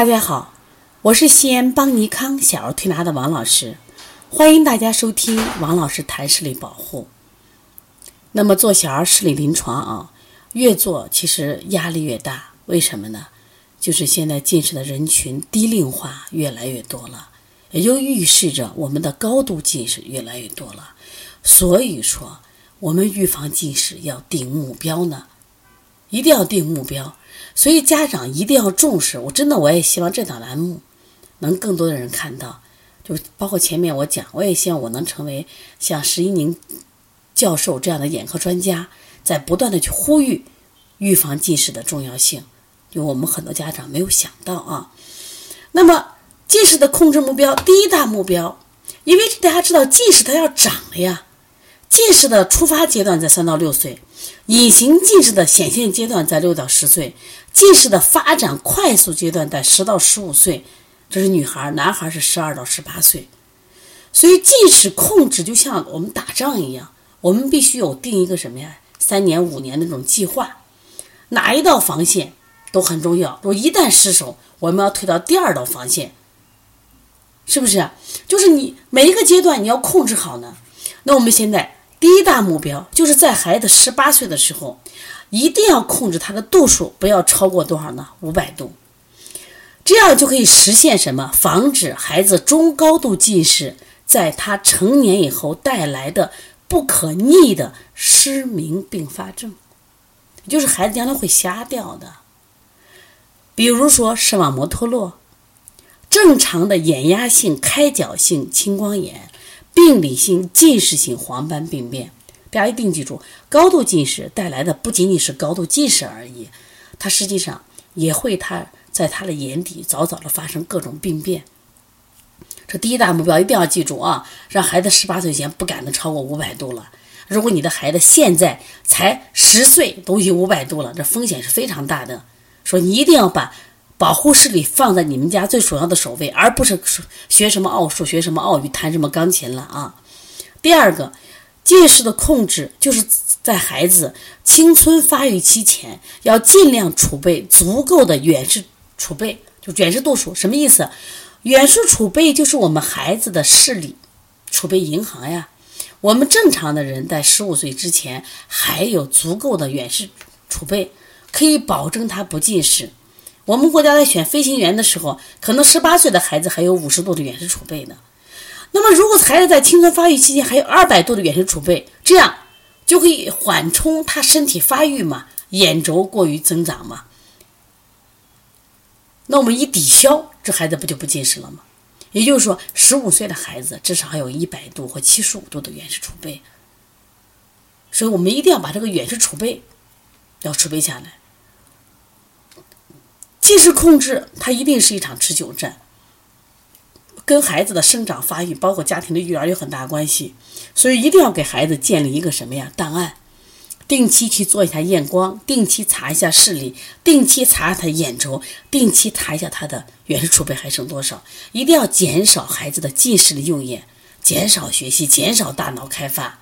大家好，我是西安邦尼康小儿推拿的王老师，欢迎大家收听王老师谈视力保护。那么做小儿视力临床啊，越做其实压力越大，为什么呢？就是现在近视的人群低龄化越来越多了，也就预示着我们的高度近视越来越多了。所以说，我们预防近视要定目标呢，一定要定目标。所以家长一定要重视，我真的我也希望这档栏目能更多的人看到，就包括前面我讲，我也希望我能成为像石一宁教授这样的眼科专家，在不断的去呼吁预防近视的重要性，就我们很多家长没有想到啊。那么近视的控制目标，第一大目标，因为大家知道近视它要长了呀，近视的出发阶段在三到六岁。隐形近视的显现阶段在六到十岁，近视的发展快速阶段在十到十五岁，这是女孩，男孩是十二到十八岁。所以近视控制就像我们打仗一样，我们必须有定一个什么呀？三年五年的那种计划，哪一道防线都很重要。我一旦失守，我们要退到第二道防线，是不是？就是你每一个阶段你要控制好呢。那我们现在。第一大目标就是在孩子十八岁的时候，一定要控制他的度数，不要超过多少呢？五百度，这样就可以实现什么？防止孩子中高度近视在他成年以后带来的不可逆的失明并发症，就是孩子将来会瞎掉的。比如说视网膜脱落，正常的眼压性开角性青光眼。病理性近视性黄斑病变，大家一定记住，高度近视带来的不仅仅是高度近视而已，它实际上也会它在他的眼底早早的发生各种病变。这第一大目标一定要记住啊，让孩子十八岁前不敢的超过五百度了。如果你的孩子现在才十岁都已经五百度了，这风险是非常大的。说你一定要把。保护视力放在你们家最首要的首位，而不是学什么奥数、学什么奥语、弹什么钢琴了啊。第二个，近视的控制就是在孩子青春发育期前，要尽量储备足够的远视储备，就远视度数。什么意思？远视储备就是我们孩子的视力储备银行呀。我们正常的人在十五岁之前还有足够的远视储备，可以保证他不近视。我们国家在选飞行员的时候，可能十八岁的孩子还有五十度的远视储备呢。那么，如果孩子在青春发育期间还有二百度的远视储备，这样就可以缓冲他身体发育嘛，眼轴过于增长嘛。那我们一抵消，这孩子不就不近视了吗？也就是说，十五岁的孩子至少还有一百度或七十五度的远视储备。所以我们一定要把这个远视储备要储备下来。近视控制，它一定是一场持久战，跟孩子的生长发育，包括家庭的育儿有很大关系，所以一定要给孩子建立一个什么呀？档案，定期去做一下验光，定期查一下视力，定期查他眼轴，定期查一下他的远视储备还剩多少，一定要减少孩子的近视的用眼，减少学习，减少大脑开发，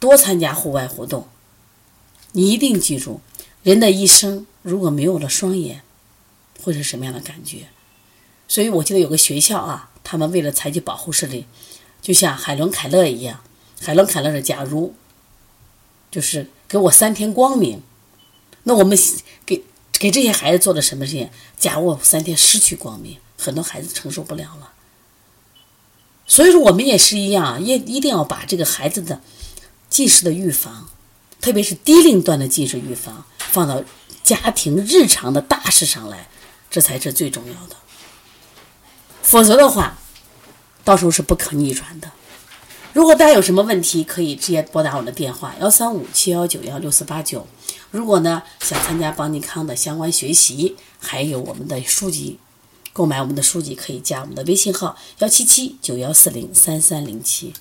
多参加户外活动。你一定记住，人的一生如果没有了双眼。会是什么样的感觉？所以我记得有个学校啊，他们为了采取保护视力，就像海伦凯勒一样。海伦凯勒是假如，就是给我三天光明，那我们给给这些孩子做的什么事情？假如我三天失去光明，很多孩子承受不了了。所以说，我们也是一样，也一定要把这个孩子的近视的预防，特别是低龄段的近视预防，放到家庭日常的大事上来。这才是最重要的，否则的话，到时候是不可逆转的。如果大家有什么问题，可以直接拨打我的电话幺三五七幺九幺六四八九。如果呢想参加邦尼康的相关学习，还有我们的书籍，购买我们的书籍可以加我们的微信号幺七七九幺四零三三零七。